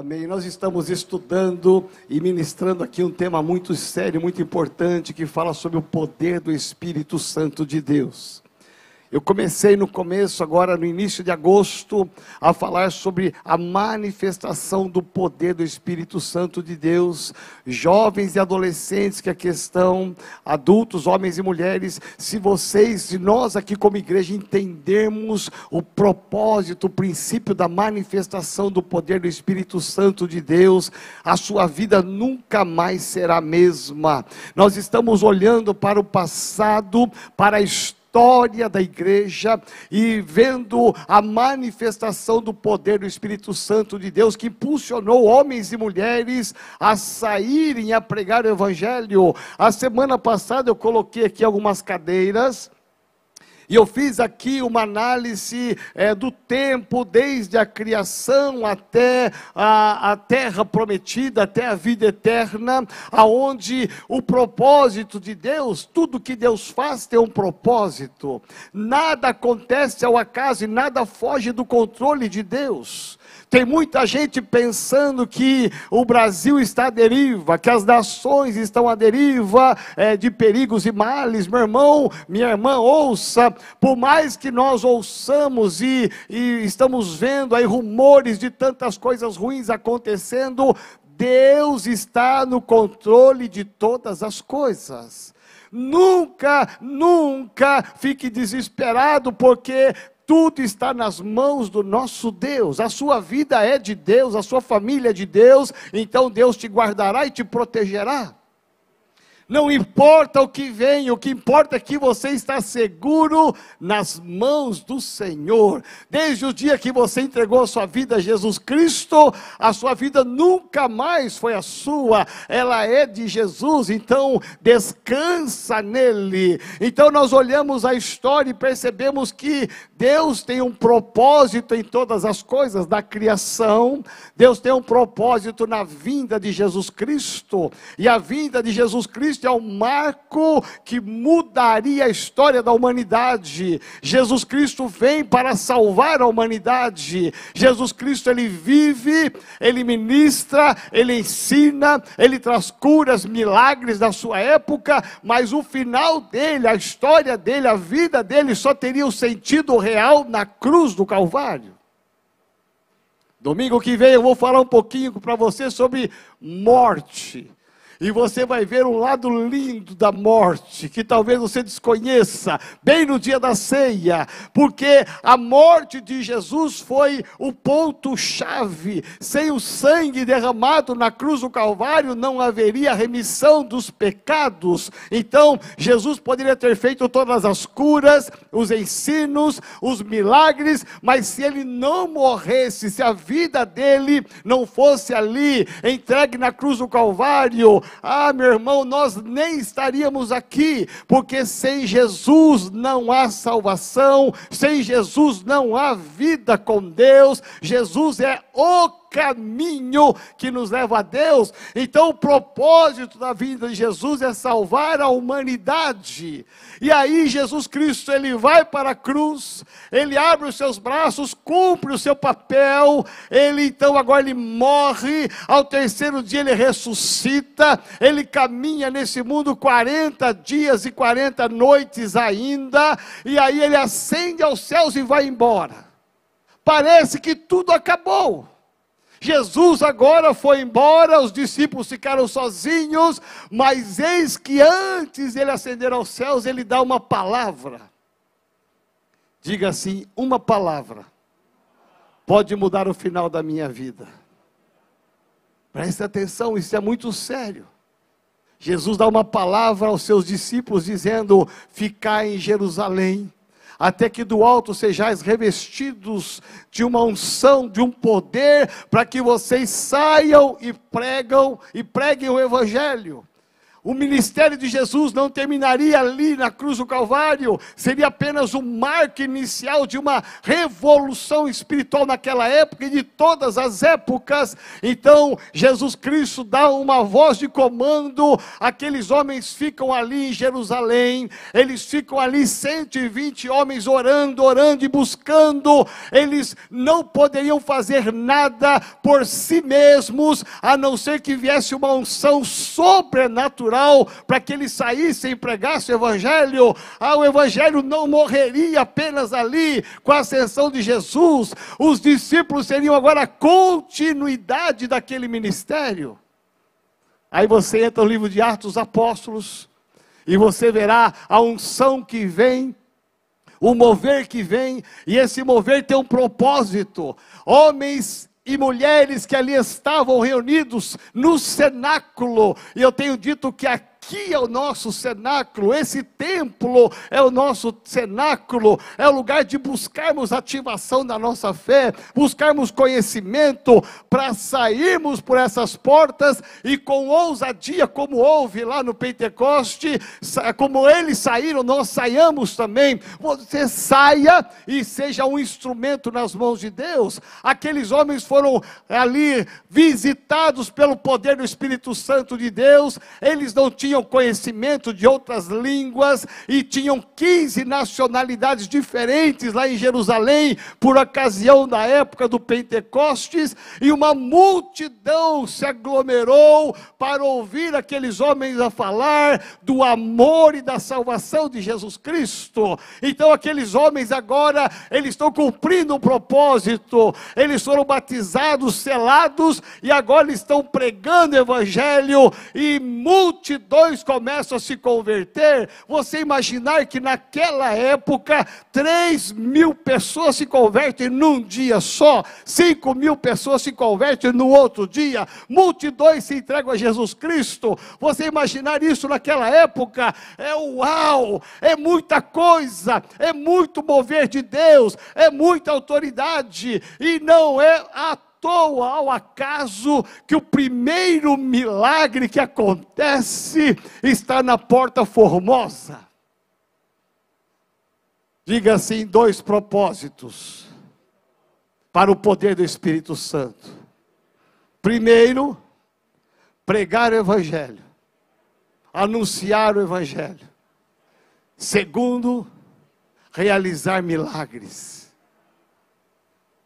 Amém. Nós estamos estudando e ministrando aqui um tema muito sério, muito importante, que fala sobre o poder do Espírito Santo de Deus. Eu comecei no começo, agora no início de agosto, a falar sobre a manifestação do poder do Espírito Santo de Deus. Jovens e adolescentes que aqui estão, adultos, homens e mulheres, se vocês, se nós aqui como igreja entendermos o propósito, o princípio da manifestação do poder do Espírito Santo de Deus, a sua vida nunca mais será a mesma. Nós estamos olhando para o passado, para a história história da igreja e vendo a manifestação do poder do Espírito Santo de Deus que impulsionou homens e mulheres a saírem a pregar o Evangelho. A semana passada eu coloquei aqui algumas cadeiras e eu fiz aqui uma análise é, do tempo, desde a criação até a, a terra prometida, até a vida eterna, aonde o propósito de Deus, tudo que Deus faz tem um propósito. Nada acontece ao acaso e nada foge do controle de Deus. Tem muita gente pensando que o Brasil está à deriva, que as nações estão à deriva é, de perigos e males. Meu irmão, minha irmã, ouça, por mais que nós ouçamos e, e estamos vendo aí rumores de tantas coisas ruins acontecendo, Deus está no controle de todas as coisas. Nunca, nunca fique desesperado, porque tudo está nas mãos do nosso Deus. A sua vida é de Deus, a sua família é de Deus, então Deus te guardará e te protegerá. Não importa o que vem, o que importa é que você está seguro nas mãos do Senhor. Desde o dia que você entregou a sua vida a Jesus Cristo, a sua vida nunca mais foi a sua, ela é de Jesus, então descansa nele. Então nós olhamos a história e percebemos que Deus tem um propósito em todas as coisas, da criação, Deus tem um propósito na vinda de Jesus Cristo, e a vinda de Jesus Cristo Cristo é o marco que mudaria a história da humanidade. Jesus Cristo vem para salvar a humanidade. Jesus Cristo ele vive, ele ministra, ele ensina, ele traz curas, milagres da sua época, mas o final dele, a história dele, a vida dele só teria o sentido real na cruz do Calvário. Domingo que vem eu vou falar um pouquinho para você sobre morte e você vai ver um lado lindo da morte, que talvez você desconheça, bem no dia da ceia, porque a morte de Jesus foi o ponto-chave. Sem o sangue derramado na cruz do Calvário, não haveria remissão dos pecados. Então, Jesus poderia ter feito todas as curas, os ensinos, os milagres, mas se ele não morresse, se a vida dele não fosse ali entregue na cruz do Calvário, ah, meu irmão, nós nem estaríamos aqui, porque sem Jesus não há salvação, sem Jesus não há vida com Deus. Jesus é o caminho que nos leva a Deus. Então, o propósito da vida de Jesus é salvar a humanidade. E aí, Jesus Cristo, ele vai para a cruz, ele abre os seus braços, cumpre o seu papel, ele então agora ele morre, ao terceiro dia ele ressuscita, ele caminha nesse mundo 40 dias e 40 noites ainda, e aí ele ascende aos céus e vai embora. Parece que tudo acabou. Jesus agora foi embora, os discípulos ficaram sozinhos, mas eis que antes ele ascender aos céus, ele dá uma palavra. Diga assim: uma palavra pode mudar o final da minha vida. Preste atenção, isso é muito sério. Jesus dá uma palavra aos seus discípulos, dizendo: Ficai em Jerusalém até que do alto sejais revestidos de uma unção, de um poder, para que vocês saiam e pregam e preguem o evangelho. O ministério de Jesus não terminaria ali na cruz do Calvário, seria apenas o marco inicial de uma revolução espiritual naquela época e de todas as épocas. Então, Jesus Cristo dá uma voz de comando, aqueles homens ficam ali em Jerusalém, eles ficam ali 120 homens orando, orando e buscando, eles não poderiam fazer nada por si mesmos, a não ser que viesse uma unção sobrenatural natural para que ele saísse e pregasse o Evangelho. Ah, o Evangelho não morreria apenas ali com a ascensão de Jesus. Os discípulos seriam agora a continuidade daquele ministério. Aí você entra no livro de Atos dos Apóstolos e você verá a unção que vem o mover que vem, e esse mover tem um propósito. Homens e mulheres que ali estavam reunidos no cenáculo, e eu tenho dito que aqui aqui é o nosso cenáculo, esse templo é o nosso cenáculo, é o lugar de buscarmos ativação da nossa fé, buscarmos conhecimento para sairmos por essas portas e com ousadia, como houve lá no Pentecoste, como eles saíram, nós saiamos também. Você saia e seja um instrumento nas mãos de Deus. Aqueles homens foram ali visitados pelo poder do Espírito Santo de Deus, eles não tinham tinham conhecimento de outras línguas e tinham 15 nacionalidades diferentes lá em Jerusalém, por ocasião da época do Pentecostes, e uma multidão se aglomerou para ouvir aqueles homens a falar do amor e da salvação de Jesus Cristo. Então aqueles homens agora, eles estão cumprindo um propósito, eles foram batizados, selados, e agora estão pregando o evangelho, e multidões começam a se converter, você imaginar que naquela época 3 mil pessoas se convertem num dia só, 5 mil pessoas se convertem no outro dia, multidões se entregam a Jesus Cristo. Você imaginar isso naquela época é uau, é muita coisa, é muito mover de Deus, é muita autoridade, e não é a toa, ao acaso, que o primeiro milagre que acontece está na Porta Formosa. Diga assim: dois propósitos para o poder do Espírito Santo. Primeiro, pregar o Evangelho, anunciar o Evangelho. Segundo, realizar milagres.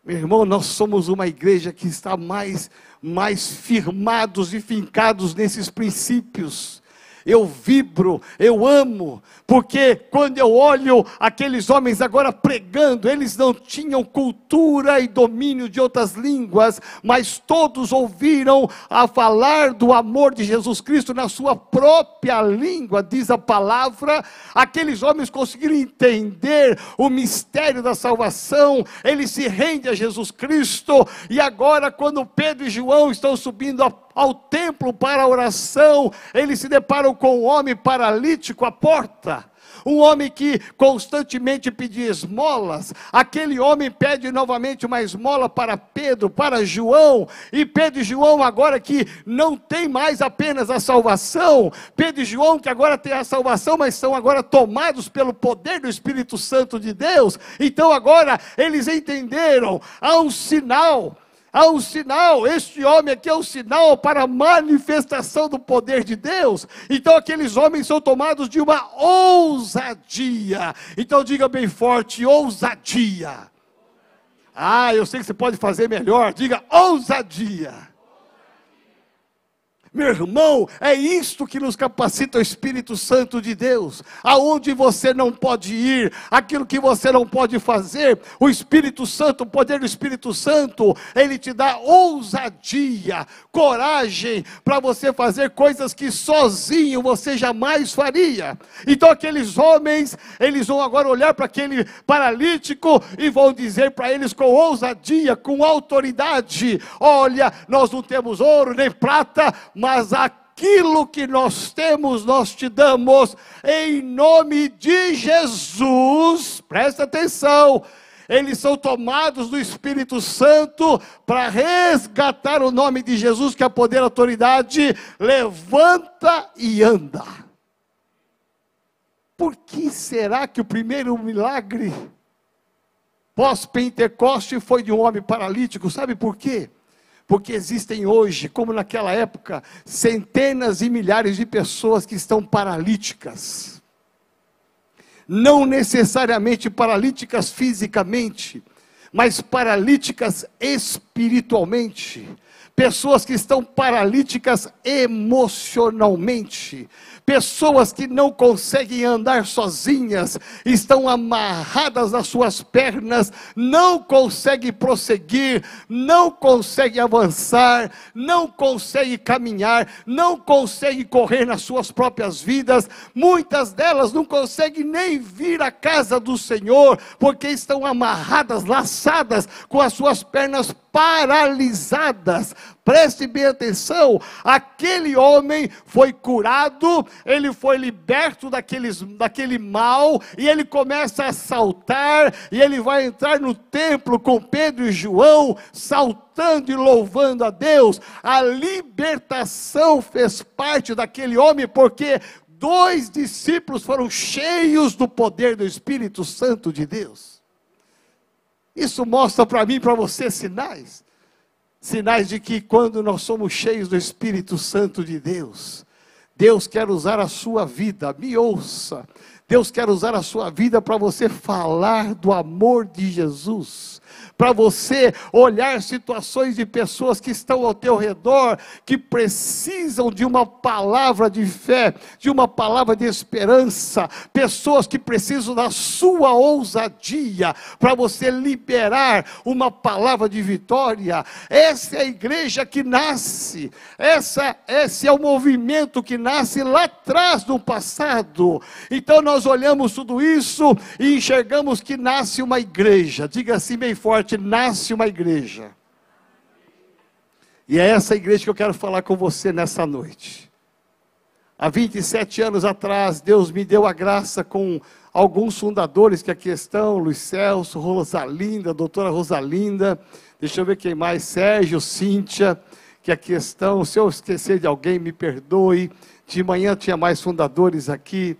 Meu irmão, nós somos uma igreja que está mais, mais firmados e fincados nesses princípios eu vibro, eu amo, porque quando eu olho aqueles homens agora pregando, eles não tinham cultura e domínio de outras línguas, mas todos ouviram a falar do amor de Jesus Cristo na sua própria língua, diz a palavra. Aqueles homens conseguiram entender o mistério da salvação, eles se rendem a Jesus Cristo, e agora, quando Pedro e João estão subindo ao templo para a oração, eles se deparam com um homem paralítico à porta. Um homem que constantemente pedia esmolas, aquele homem pede novamente uma esmola para Pedro, para João, e Pedro e João agora que não tem mais apenas a salvação, Pedro e João que agora tem a salvação, mas são agora tomados pelo poder do Espírito Santo de Deus, então agora eles entenderam, há um sinal, há um sinal, este homem aqui é um sinal para a manifestação do poder de Deus. Então aqueles homens são tomados de uma ousadia. Então diga bem forte: ousadia. Ah, eu sei que você pode fazer melhor. Diga ousadia. Meu irmão, é isto que nos capacita o Espírito Santo de Deus. Aonde você não pode ir, aquilo que você não pode fazer, o Espírito Santo, o poder do Espírito Santo, ele te dá ousadia, coragem para você fazer coisas que sozinho você jamais faria. Então aqueles homens, eles vão agora olhar para aquele paralítico e vão dizer para eles com ousadia, com autoridade: Olha, nós não temos ouro nem prata, mas aquilo que nós temos, nós te damos, em nome de Jesus, presta atenção, eles são tomados do Espírito Santo para resgatar o nome de Jesus, que é poder e autoridade, levanta e anda. Por que será que o primeiro milagre pós-Pentecoste foi de um homem paralítico? Sabe por quê? Porque existem hoje, como naquela época, centenas e milhares de pessoas que estão paralíticas. Não necessariamente paralíticas fisicamente, mas paralíticas espiritualmente. Pessoas que estão paralíticas emocionalmente Pessoas que não conseguem andar sozinhas, estão amarradas nas suas pernas, não conseguem prosseguir, não conseguem avançar, não conseguem caminhar, não conseguem correr nas suas próprias vidas. Muitas delas não conseguem nem vir à casa do Senhor, porque estão amarradas, laçadas, com as suas pernas paralisadas. Preste bem atenção: aquele homem foi curado, ele foi liberto daqueles, daquele mal, e ele começa a saltar, e ele vai entrar no templo com Pedro e João, saltando e louvando a Deus. A libertação fez parte daquele homem, porque dois discípulos foram cheios do poder do Espírito Santo de Deus. Isso mostra para mim e para você sinais. Sinais de que quando nós somos cheios do Espírito Santo de Deus, Deus quer usar a sua vida, me ouça. Deus quer usar a sua vida para você falar do amor de Jesus para você olhar situações de pessoas que estão ao teu redor, que precisam de uma palavra de fé, de uma palavra de esperança, pessoas que precisam da sua ousadia para você liberar uma palavra de vitória. Essa é a igreja que nasce, essa, esse é o movimento que nasce lá atrás no passado. Então nós olhamos tudo isso e enxergamos que nasce uma igreja. Diga assim bem forte nasce uma igreja. E é essa igreja que eu quero falar com você nessa noite. Há 27 anos atrás, Deus me deu a graça com alguns fundadores que aqui estão, Luiz Celso, Rosalinda, doutora Rosalinda, deixa eu ver quem mais, Sérgio, Cíntia, que aqui estão. Se eu esquecer de alguém, me perdoe. De manhã tinha mais fundadores aqui.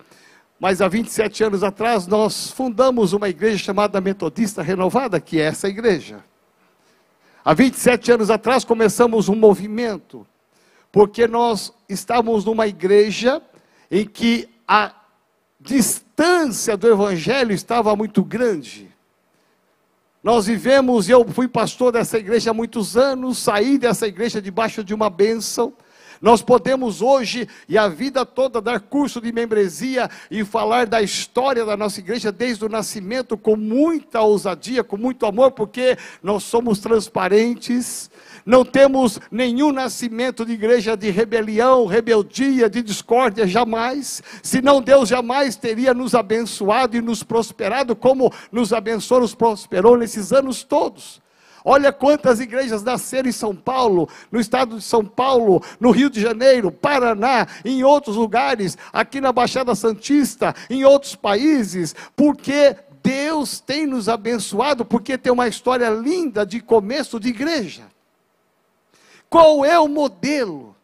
Mas há 27 anos atrás nós fundamos uma igreja chamada Metodista Renovada, que é essa igreja. Há 27 anos atrás começamos um movimento, porque nós estávamos numa igreja em que a distância do evangelho estava muito grande. Nós vivemos, eu fui pastor dessa igreja há muitos anos, saí dessa igreja debaixo de uma bênção, nós podemos hoje e a vida toda dar curso de membresia e falar da história da nossa igreja desde o nascimento com muita ousadia, com muito amor, porque nós somos transparentes, não temos nenhum nascimento de igreja de rebelião, rebeldia, de discórdia, jamais. Senão Deus jamais teria nos abençoado e nos prosperado como nos abençoou, nos prosperou nesses anos todos. Olha quantas igrejas nasceram em São Paulo, no estado de São Paulo, no Rio de Janeiro, Paraná, em outros lugares, aqui na Baixada Santista, em outros países, porque Deus tem nos abençoado, porque tem uma história linda de começo de igreja. Qual é o modelo?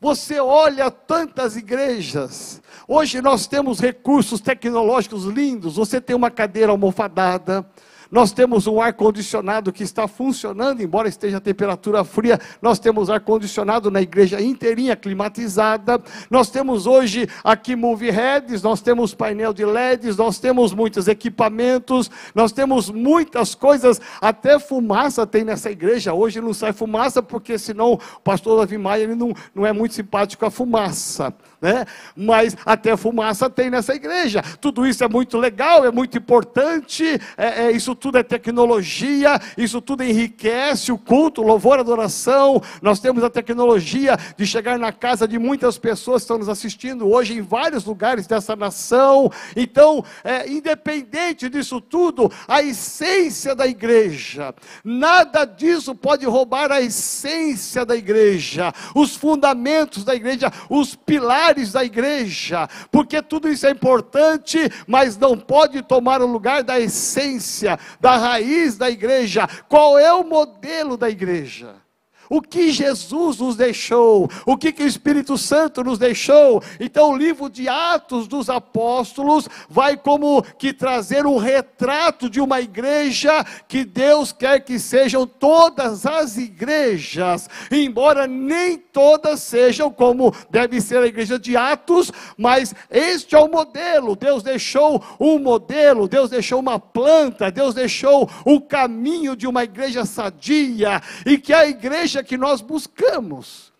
Você olha tantas igrejas. Hoje nós temos recursos tecnológicos lindos. Você tem uma cadeira almofadada, nós temos um ar-condicionado que está funcionando, embora esteja a temperatura fria, nós temos ar-condicionado na igreja inteirinha, climatizada. Nós temos hoje aqui movie heads, nós temos painel de LEDs, nós temos muitos equipamentos, nós temos muitas coisas, até fumaça tem nessa igreja. Hoje não sai fumaça, porque senão o pastor Davi Maia ele não, não é muito simpático a fumaça né? Mas até fumaça tem nessa igreja. Tudo isso é muito legal, é muito importante. É, é, isso tudo é tecnologia, isso tudo enriquece o culto, louvor, adoração. Nós temos a tecnologia de chegar na casa de muitas pessoas que estão nos assistindo hoje em vários lugares dessa nação. Então, é, independente disso tudo, a essência da igreja, nada disso pode roubar a essência da igreja, os fundamentos da igreja, os pilares pilares da igreja, porque tudo isso é importante, mas não pode tomar o lugar da essência, da raiz da igreja. Qual é o modelo da igreja? O que Jesus nos deixou, o que, que o Espírito Santo nos deixou. Então, o livro de Atos dos Apóstolos vai como que trazer um retrato de uma igreja que Deus quer que sejam todas as igrejas, embora nem todas sejam como deve ser a igreja de Atos, mas este é o modelo. Deus deixou um modelo, Deus deixou uma planta, Deus deixou o caminho de uma igreja sadia, e que a igreja igreja que nós buscamos.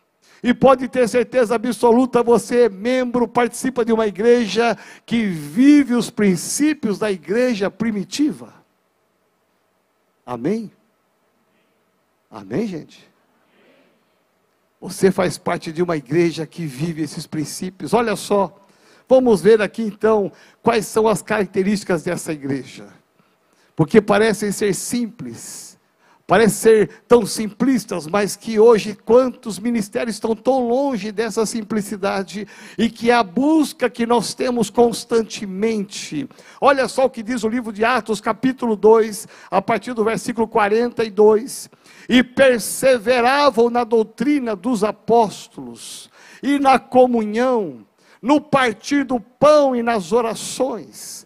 E pode ter certeza absoluta, você é membro, participa de uma igreja que vive os princípios da igreja primitiva. Amém? Amém, gente? Você faz parte de uma igreja que vive esses princípios. Olha só, vamos ver aqui então quais são as características dessa igreja. Porque parecem ser simples, Parece ser tão simplistas, mas que hoje quantos ministérios estão tão longe dessa simplicidade e que a busca que nós temos constantemente. Olha só o que diz o livro de Atos, capítulo 2, a partir do versículo 42. E perseveravam na doutrina dos apóstolos e na comunhão, no partir do pão e nas orações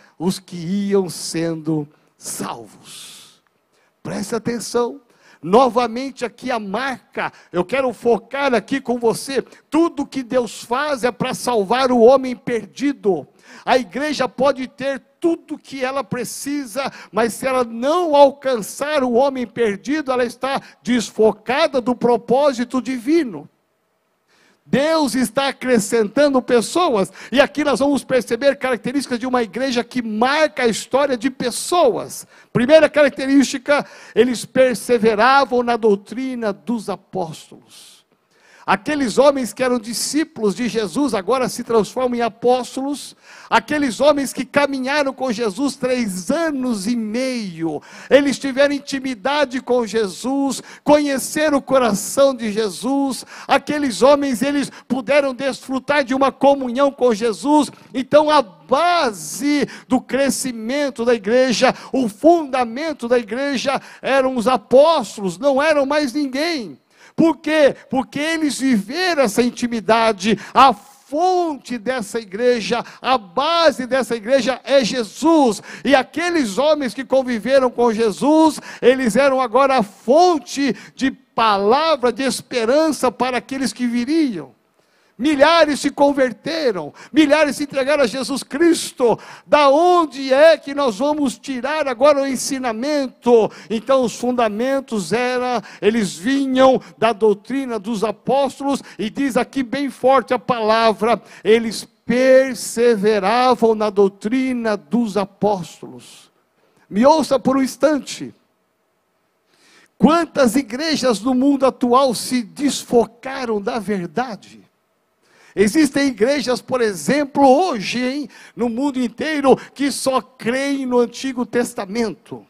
os que iam sendo salvos. Preste atenção. Novamente aqui a marca, eu quero focar aqui com você, tudo que Deus faz é para salvar o homem perdido. A igreja pode ter tudo que ela precisa, mas se ela não alcançar o homem perdido, ela está desfocada do propósito divino. Deus está acrescentando pessoas, e aqui nós vamos perceber características de uma igreja que marca a história de pessoas. Primeira característica, eles perseveravam na doutrina dos apóstolos. Aqueles homens que eram discípulos de Jesus agora se transformam em apóstolos. Aqueles homens que caminharam com Jesus três anos e meio, eles tiveram intimidade com Jesus, conheceram o coração de Jesus. Aqueles homens, eles puderam desfrutar de uma comunhão com Jesus. Então, a base do crescimento da igreja, o fundamento da igreja eram os apóstolos, não eram mais ninguém. Por quê? Porque eles viveram essa intimidade, a fonte dessa igreja, a base dessa igreja é Jesus. E aqueles homens que conviveram com Jesus, eles eram agora a fonte de palavra de esperança para aqueles que viriam. Milhares se converteram, milhares se entregaram a Jesus Cristo. Da onde é que nós vamos tirar agora o ensinamento? Então os fundamentos eram, eles vinham da doutrina dos apóstolos e diz aqui bem forte a palavra, eles perseveravam na doutrina dos apóstolos. Me ouça por um instante. Quantas igrejas no mundo atual se desfocaram da verdade? Existem igrejas, por exemplo, hoje, hein, no mundo inteiro, que só creem no Antigo Testamento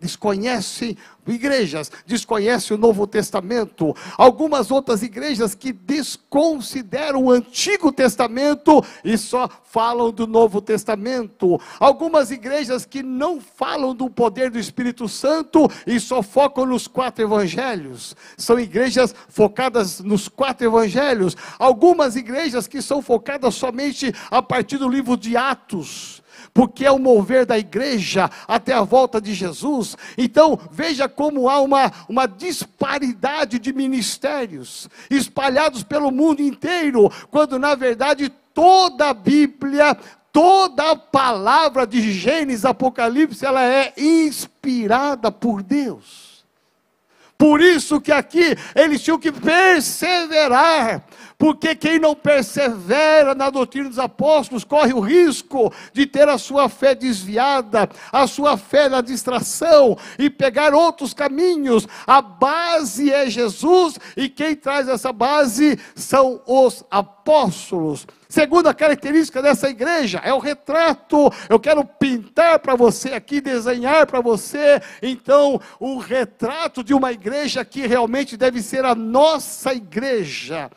desconhecem igrejas, desconhecem o Novo Testamento, algumas outras igrejas que desconsideram o Antigo Testamento e só falam do Novo Testamento, algumas igrejas que não falam do poder do Espírito Santo e só focam nos quatro evangelhos, são igrejas focadas nos quatro evangelhos, algumas igrejas que são focadas somente a partir do livro de Atos, porque é o mover da igreja até a volta de Jesus. Então, veja como há uma, uma disparidade de ministérios espalhados pelo mundo inteiro, quando na verdade toda a Bíblia, toda a palavra de Gênesis, Apocalipse, ela é inspirada por Deus. Por isso que aqui eles tinham que perseverar, porque quem não persevera na doutrina dos apóstolos corre o risco de ter a sua fé desviada, a sua fé na distração e pegar outros caminhos. A base é Jesus e quem traz essa base são os apóstolos. Segunda característica dessa igreja é o retrato. Eu quero pintar para você aqui, desenhar para você, então, o retrato de uma igreja que realmente deve ser a nossa igreja.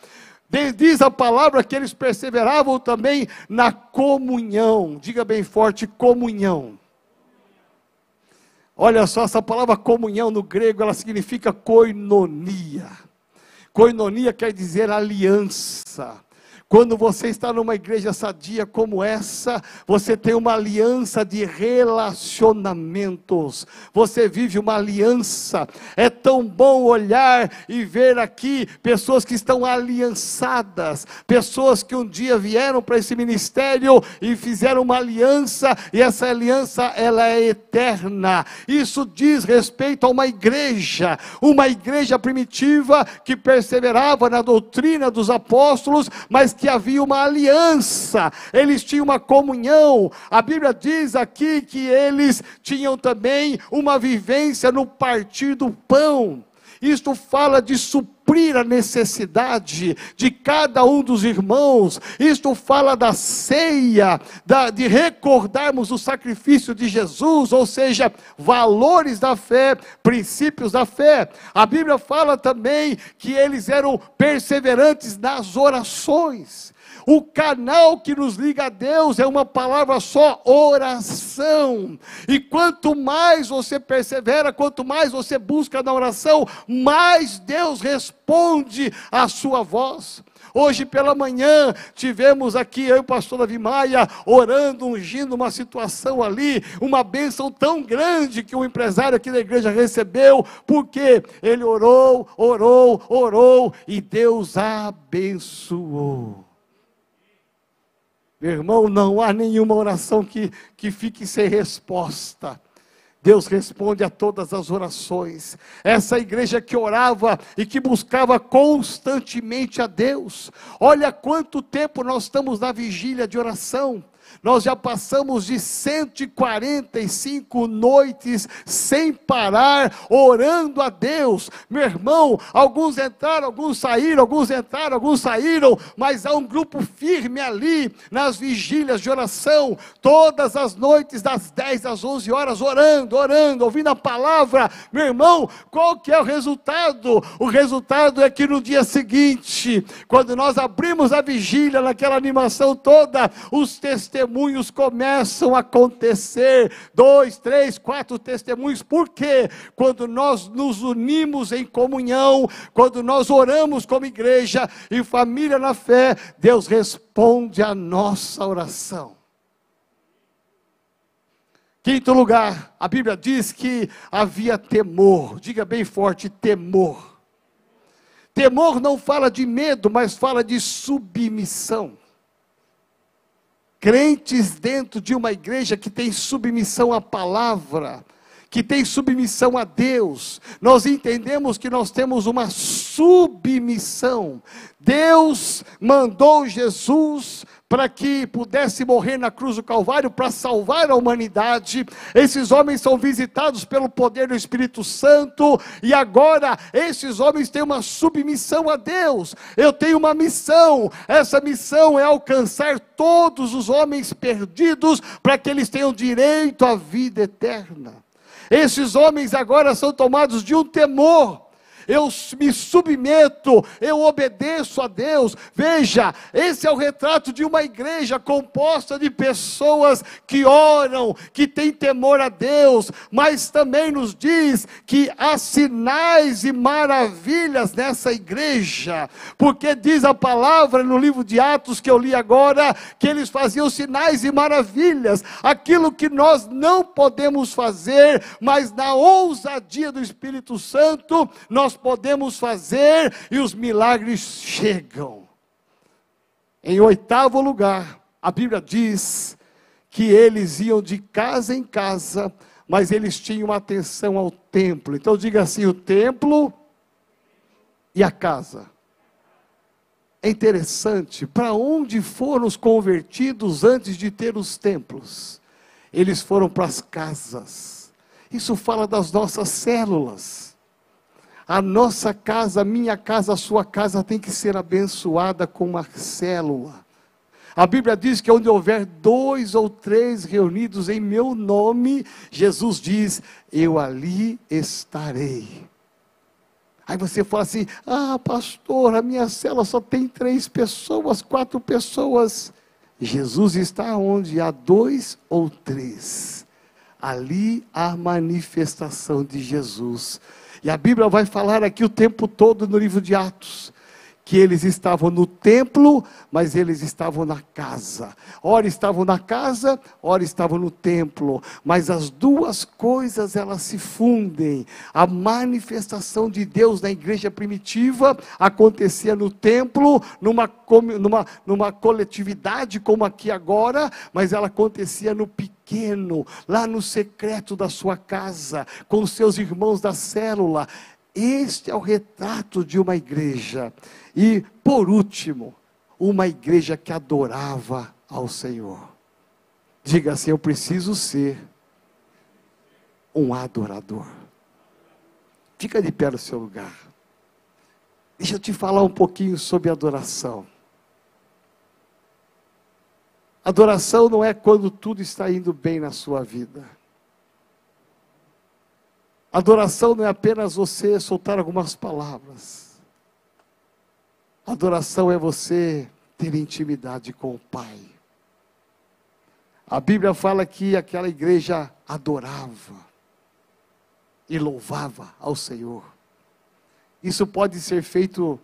Diz a palavra que eles perseveravam também na comunhão. Diga bem forte: comunhão. Olha só, essa palavra comunhão no grego, ela significa koinonia. Koinonia quer dizer aliança. Quando você está numa igreja sadia como essa, você tem uma aliança de relacionamentos. Você vive uma aliança. É tão bom olhar e ver aqui pessoas que estão aliançadas, pessoas que um dia vieram para esse ministério e fizeram uma aliança, e essa aliança ela é eterna. Isso diz respeito a uma igreja, uma igreja primitiva que perseverava na doutrina dos apóstolos, mas que que havia uma aliança, eles tinham uma comunhão. A Bíblia diz aqui que eles tinham também uma vivência no partir do pão. Isto fala de suprir a necessidade de cada um dos irmãos. Isto fala da ceia, da, de recordarmos o sacrifício de Jesus, ou seja, valores da fé, princípios da fé. A Bíblia fala também que eles eram perseverantes nas orações. O canal que nos liga a Deus é uma palavra só: oração. E quanto mais você persevera, quanto mais você busca na oração, mais Deus responde à sua voz. Hoje pela manhã tivemos aqui eu e o pastor Davi Maia orando, ungindo uma situação ali, uma bênção tão grande que o empresário aqui da igreja recebeu, porque ele orou, orou, orou e Deus abençoou. Meu irmão, não há nenhuma oração que, que fique sem resposta. Deus responde a todas as orações. Essa igreja que orava e que buscava constantemente a Deus. Olha quanto tempo nós estamos na vigília de oração. Nós já passamos de 145 noites sem parar, orando a Deus. Meu irmão, alguns entraram, alguns saíram, alguns entraram, alguns saíram, mas há um grupo firme ali nas vigílias de oração, todas as noites, das 10 às 11 horas, orando, orando, ouvindo a palavra. Meu irmão, qual que é o resultado? O resultado é que no dia seguinte, quando nós abrimos a vigília, naquela animação toda, os testemunhos testemunhos começam a acontecer. Dois, três, quatro testemunhos. Por quê? Quando nós nos unimos em comunhão, quando nós oramos como igreja e família na fé, Deus responde a nossa oração. Quinto lugar, a Bíblia diz que havia temor. Diga bem forte: temor. Temor não fala de medo, mas fala de submissão crentes dentro de uma igreja que tem submissão à palavra, que tem submissão a Deus, nós entendemos que nós temos uma submissão. Deus mandou Jesus para que pudesse morrer na cruz do Calvário para salvar a humanidade. Esses homens são visitados pelo poder do Espírito Santo e agora esses homens têm uma submissão a Deus. Eu tenho uma missão. Essa missão é alcançar todos os homens perdidos para que eles tenham direito à vida eterna. Esses homens agora são tomados de um temor eu me submeto, eu obedeço a Deus. Veja, esse é o retrato de uma igreja composta de pessoas que oram, que têm temor a Deus, mas também nos diz que há sinais e maravilhas nessa igreja, porque diz a palavra no livro de Atos que eu li agora, que eles faziam sinais e maravilhas, aquilo que nós não podemos fazer, mas na ousadia do Espírito Santo, nós podemos fazer e os milagres chegam. Em oitavo lugar, a Bíblia diz que eles iam de casa em casa, mas eles tinham atenção ao templo. Então diga assim: o templo e a casa. É interessante, para onde foram os convertidos antes de ter os templos? Eles foram para as casas. Isso fala das nossas células. A nossa casa, a minha casa, a sua casa tem que ser abençoada com uma célula. A Bíblia diz que onde houver dois ou três reunidos em meu nome, Jesus diz: Eu ali estarei. Aí você fala assim: ah, pastor, a minha cela só tem três pessoas, quatro pessoas. Jesus está onde há dois ou três. Ali há manifestação de Jesus. E a Bíblia vai falar aqui o tempo todo no livro de Atos que eles estavam no templo, mas eles estavam na casa. Ora estavam na casa, ora estavam no templo, mas as duas coisas elas se fundem. A manifestação de Deus na igreja primitiva acontecia no templo, numa, numa, numa coletividade como aqui agora, mas ela acontecia no pequeno, lá no secreto da sua casa, com seus irmãos da célula. Este é o retrato de uma igreja. E, por último, uma igreja que adorava ao Senhor. Diga assim: Eu preciso ser um adorador. Fica de pé no seu lugar. Deixa eu te falar um pouquinho sobre adoração. Adoração não é quando tudo está indo bem na sua vida. Adoração não é apenas você soltar algumas palavras. Adoração é você ter intimidade com o Pai. A Bíblia fala que aquela igreja adorava e louvava ao Senhor. Isso pode ser feito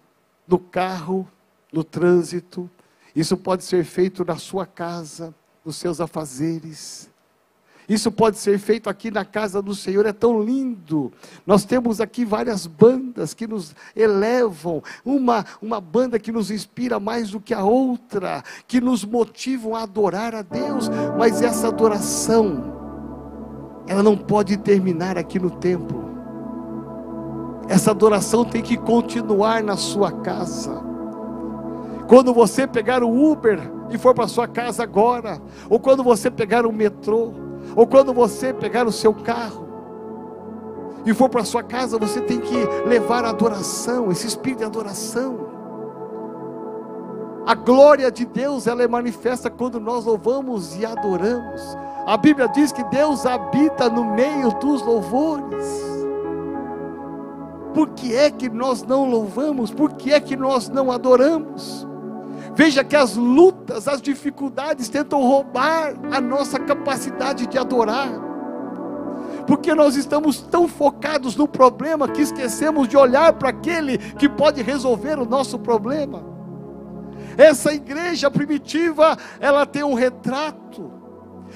no carro, no trânsito, isso pode ser feito na sua casa, nos seus afazeres. Isso pode ser feito aqui na casa do Senhor, é tão lindo. Nós temos aqui várias bandas que nos elevam, uma, uma banda que nos inspira mais do que a outra, que nos motivam a adorar a Deus, mas essa adoração, ela não pode terminar aqui no templo. Essa adoração tem que continuar na sua casa. Quando você pegar o Uber e for para sua casa agora, ou quando você pegar o metrô, ou quando você pegar o seu carro e for para sua casa, você tem que levar a adoração, esse espírito de adoração. A glória de Deus, ela é manifesta quando nós louvamos e adoramos. A Bíblia diz que Deus habita no meio dos louvores. Por que é que nós não louvamos? Por que é que nós não adoramos? Veja que as lutas, as dificuldades tentam roubar a nossa capacidade de adorar. Porque nós estamos tão focados no problema que esquecemos de olhar para aquele que pode resolver o nosso problema. Essa igreja primitiva, ela tem um retrato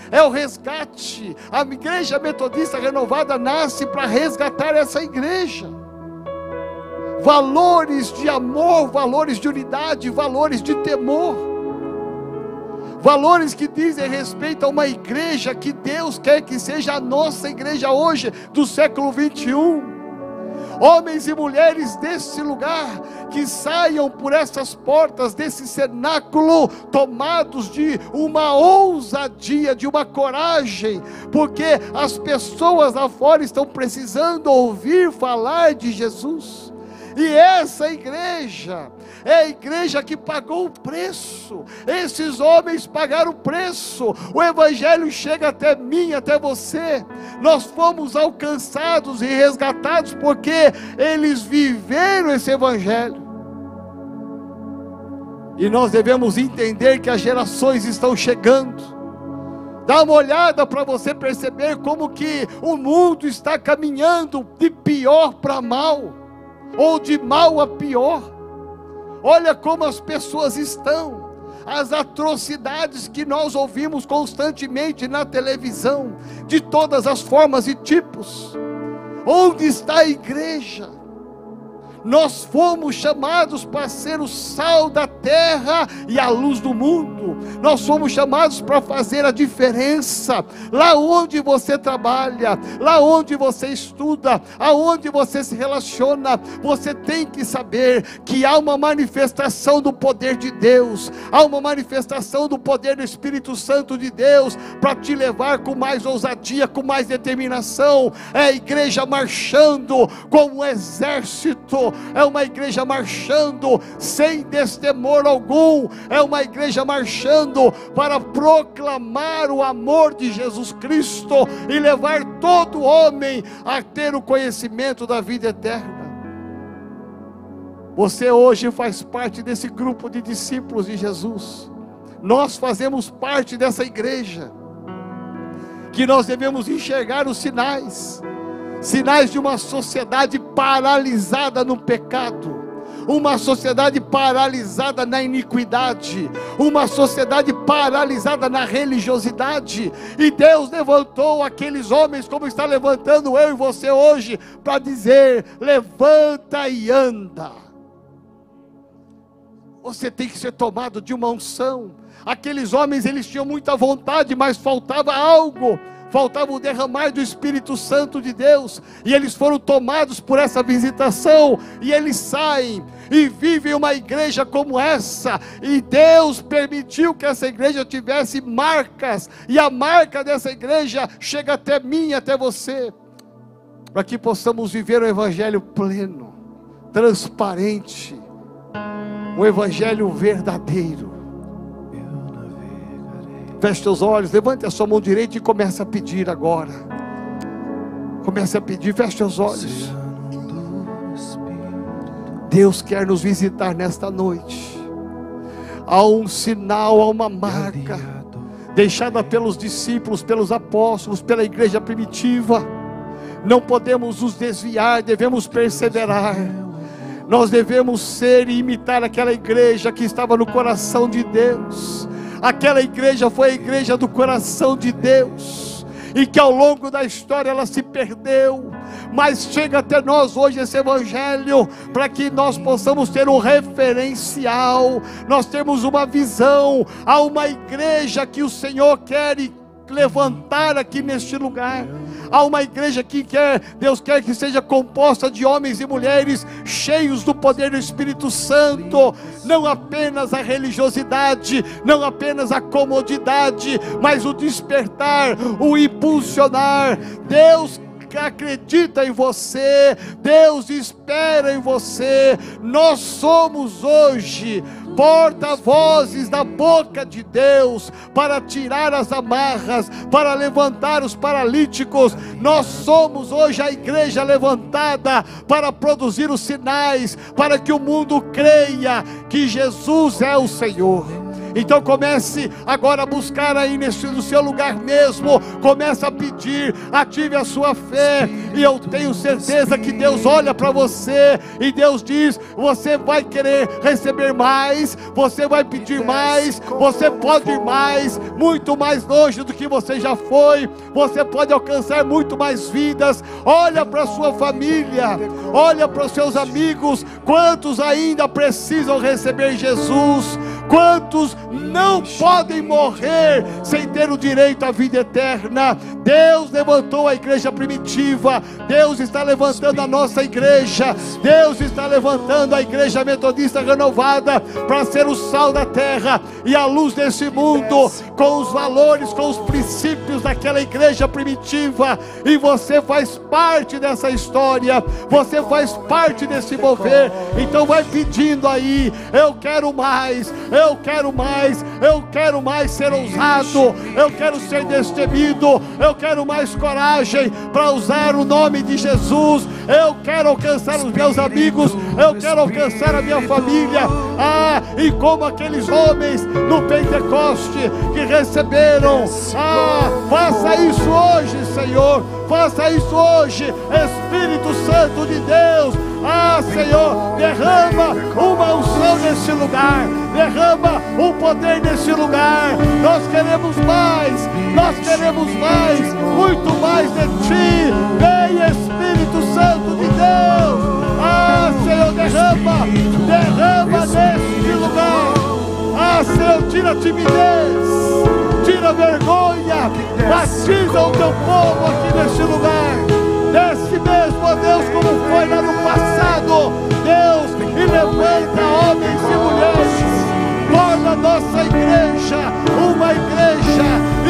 é o resgate. A igreja metodista renovada nasce para resgatar essa igreja valores de amor, valores de unidade, valores de temor, valores que dizem respeito a uma igreja que Deus quer que seja a nossa igreja hoje, do século 21 homens e mulheres desse lugar, que saiam por essas portas desse cenáculo, tomados de uma ousadia, de uma coragem, porque as pessoas lá fora estão precisando ouvir falar de Jesus. E essa igreja é a igreja que pagou o preço. Esses homens pagaram o preço. O Evangelho chega até mim, até você. Nós fomos alcançados e resgatados porque eles viveram esse Evangelho. E nós devemos entender que as gerações estão chegando. Dá uma olhada para você perceber como que o mundo está caminhando de pior para mal, ou de mal a pior. Olha como as pessoas estão, as atrocidades que nós ouvimos constantemente na televisão, de todas as formas e tipos. Onde está a igreja? Nós fomos chamados para ser o sal da terra e a luz do mundo. Nós fomos chamados para fazer a diferença. Lá onde você trabalha, lá onde você estuda, aonde você se relaciona, você tem que saber que há uma manifestação do poder de Deus, há uma manifestação do poder do Espírito Santo de Deus para te levar com mais ousadia, com mais determinação. É a igreja marchando como um exército é uma igreja marchando sem destemor algum, é uma igreja marchando para proclamar o amor de Jesus Cristo e levar todo homem a ter o conhecimento da vida eterna. Você hoje faz parte desse grupo de discípulos de Jesus. Nós fazemos parte dessa igreja. Que nós devemos enxergar os sinais sinais de uma sociedade paralisada no pecado uma sociedade paralisada na iniquidade, uma sociedade paralisada na religiosidade. E Deus levantou aqueles homens, como está levantando eu e você hoje, para dizer: levanta e anda. Você tem que ser tomado de uma unção. Aqueles homens, eles tinham muita vontade, mas faltava algo faltava o derramar do Espírito Santo de Deus, e eles foram tomados por essa visitação, e eles saem e vivem uma igreja como essa, e Deus permitiu que essa igreja tivesse marcas, e a marca dessa igreja chega até mim, até você, para que possamos viver o Evangelho pleno, transparente, um Evangelho verdadeiro Feche seus olhos, levante a sua mão direita e comece a pedir agora. Comece a pedir, feche seus olhos. Deus quer nos visitar nesta noite. Há um sinal, há uma marca deixada pelos discípulos, pelos apóstolos, pela igreja primitiva. Não podemos nos desviar, devemos perseverar. Nós devemos ser e imitar aquela igreja que estava no coração de Deus Aquela igreja foi a igreja do coração de Deus, e que ao longo da história ela se perdeu, mas chega até nós hoje esse evangelho para que nós possamos ter um referencial, nós temos uma visão, há uma igreja que o Senhor quer levantar aqui neste lugar. Há uma igreja que quer, Deus quer que seja composta de homens e mulheres cheios do poder do Espírito Santo, não apenas a religiosidade, não apenas a comodidade, mas o despertar, o impulsionar. Deus acredita em você, Deus espera em você. Nós somos hoje porta-vozes da boca de Deus para tirar as amarras, para levantar os paralíticos. Nós somos hoje a igreja levantada para produzir os sinais, para que o mundo creia que Jesus é o Senhor. Então comece agora a buscar aí nesse, no seu lugar mesmo. Comece a pedir, ative a sua fé. E eu tenho certeza que Deus olha para você e Deus diz: você vai querer receber mais, você vai pedir mais, você pode ir mais, muito mais longe do que você já foi. Você pode alcançar muito mais vidas. Olha para sua família, olha para os seus amigos. Quantos ainda precisam receber Jesus? Quantos não podem morrer sem ter o direito à vida eterna. Deus levantou a igreja primitiva, Deus está levantando a nossa igreja, Deus está levantando a igreja metodista renovada para ser o sal da terra e a luz desse mundo, com os valores, com os princípios daquela igreja primitiva, e você faz parte dessa história, você faz parte desse mover, então vai pedindo aí, eu quero mais, eu quero mais, eu quero mais ser ousado, eu quero ser destemido, eu quero mais coragem para usar o nome de Jesus, eu quero alcançar os meus amigos, eu quero alcançar a minha família, ah, e como aqueles homens no Pentecoste que receberam, ah, faça isso hoje, Senhor, faça isso hoje, Espírito Santo de Deus, ah, Senhor, derrama uma unção nesse lugar, derrama um poder nesse lugar. Nós queremos mais, nós queremos mais, muito mais de Ti. Vem, Espírito Santo de Deus. Ah, Senhor, derrama, derrama neste lugar. Ah, Senhor, tira a timidez, tira vergonha, batiza o teu povo aqui neste lugar. Desce Deus, como foi lá no passado, Deus, e levanta homens e mulheres. Torna a nossa igreja uma igreja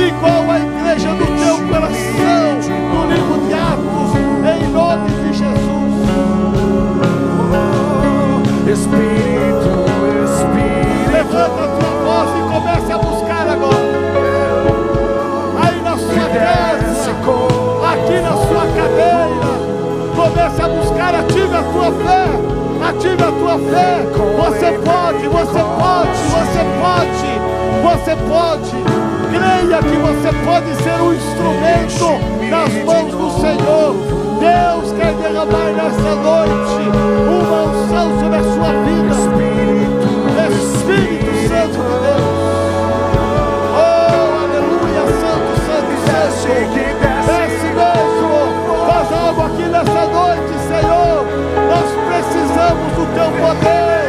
igual à igreja do teu coração, no livro de Atos, em nome de Jesus. Espírito, Espírito. Levanta a tua voz e comece a buscar agora. Aí na sua casa, Comece a buscar, ative a tua fé. Ative a tua fé. Você pode, você pode, você pode, você pode. Creia que você pode ser um instrumento nas mãos do Senhor. Deus quer derramar nessa noite uma unção sobre a sua vida. Espírito Santo de Deus. Oh, aleluia, Santo, Santo, Santo. Nessa noite, Senhor. Nós precisamos do teu poder.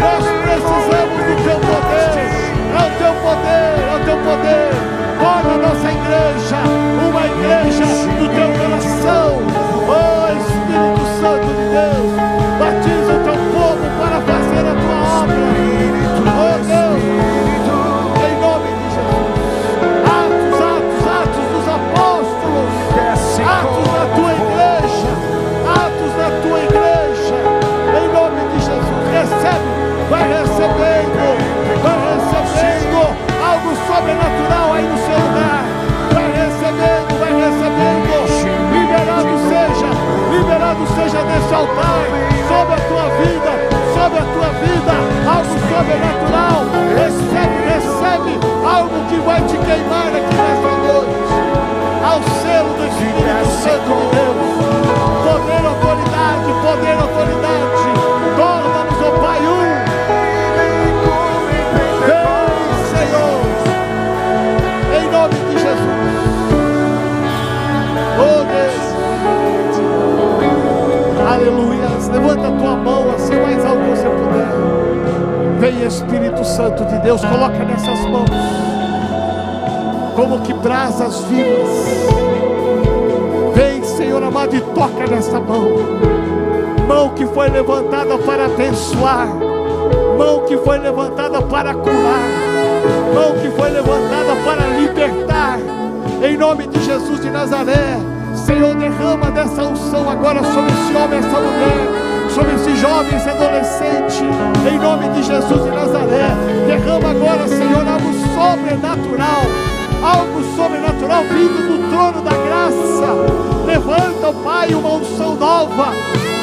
Nós precisamos do teu poder. É o teu poder, é o teu poder. Torna a nossa igreja uma igreja do teu coração. Oh, Espírito Santo de Deus. Espírito Santo de Deus, coloca nessas mãos como que brasas vivas. Vem, Senhor amado, e toca nessa mão. Mão que foi levantada para abençoar. Mão que foi levantada para curar. Mão que foi levantada para libertar. Em nome de Jesus de Nazaré. Senhor, derrama dessa unção agora sobre esse homem, essa mulher, sobre esse jovem, esse adolescente, em nome de Jesus de Nazaré. Derrama agora, Senhor, algo sobrenatural, algo sobrenatural vindo do trono da graça. Levanta, Pai, uma unção nova.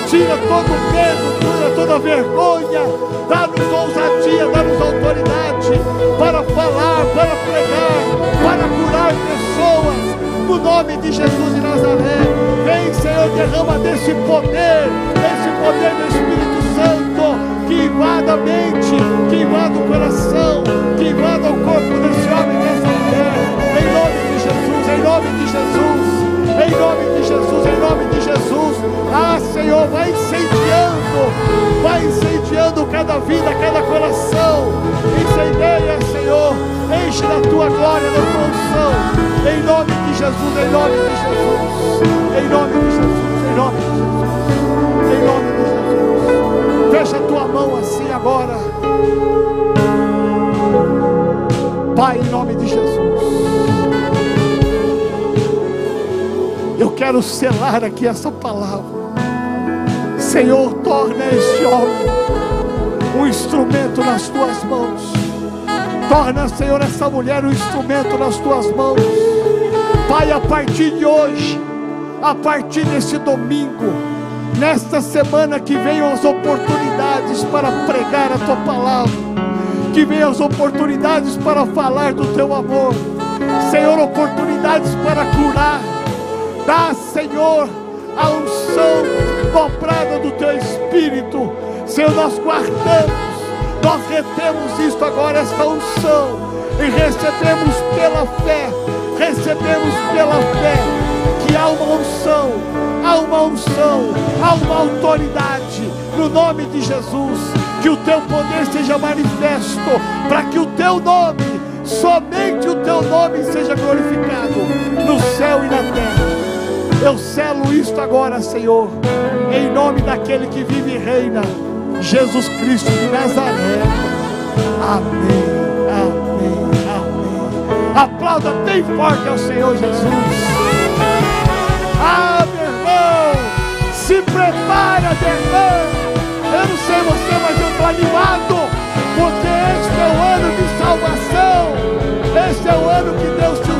Tira todo o medo, tira toda a vergonha, dá-nos ousadia, dá-nos autoridade para falar, para pregar, para curar pessoas, no nome de Jesus de Nazaré. Vem, Senhor, derrama desse poder, desse poder do Espírito Santo, que invada a mente, que invada o coração, que invada o corpo desse homem, dessa mulher. Em nome de Jesus, em nome de Jesus. Em nome de Jesus, em nome de Jesus. Ah, Senhor, vai incendiando, vai incendiando cada vida, cada coração. Incendeia, Senhor, tua glória, da tua unção. Em nome de Jesus, em nome de Jesus. Em nome de Jesus, em nome de Jesus. Em nome de Jesus. Fecha a tua mão assim agora. Pai, em nome de Jesus. Eu quero selar aqui essa palavra. Senhor, torna este homem um instrumento nas tuas mãos. Torna, Senhor, essa mulher um instrumento nas tuas mãos. Pai, a partir de hoje, a partir desse domingo, nesta semana que venham as oportunidades para pregar a tua palavra, que venham as oportunidades para falar do teu amor, Senhor, oportunidades para curar. Dá, Senhor, a unção dobrada do teu espírito. Senhor, nós guardamos, nós retemos isto agora, esta unção, e recebemos pela fé, recebemos pela fé, que há uma unção, há uma unção, há uma autoridade, no nome de Jesus, que o teu poder seja manifesto, para que o teu nome, somente o teu nome seja glorificado no céu e na terra. Eu selo isto agora, Senhor, em nome daquele que vive e reina, Jesus Cristo de Nazaré. Amém, amém, amém. Aplauda bem forte ao Senhor Jesus. Ah, meu irmão, se prepara, meu irmão. Eu não sei você, mas eu estou animado, porque este é o ano de salvação. Este é o ano que Deus te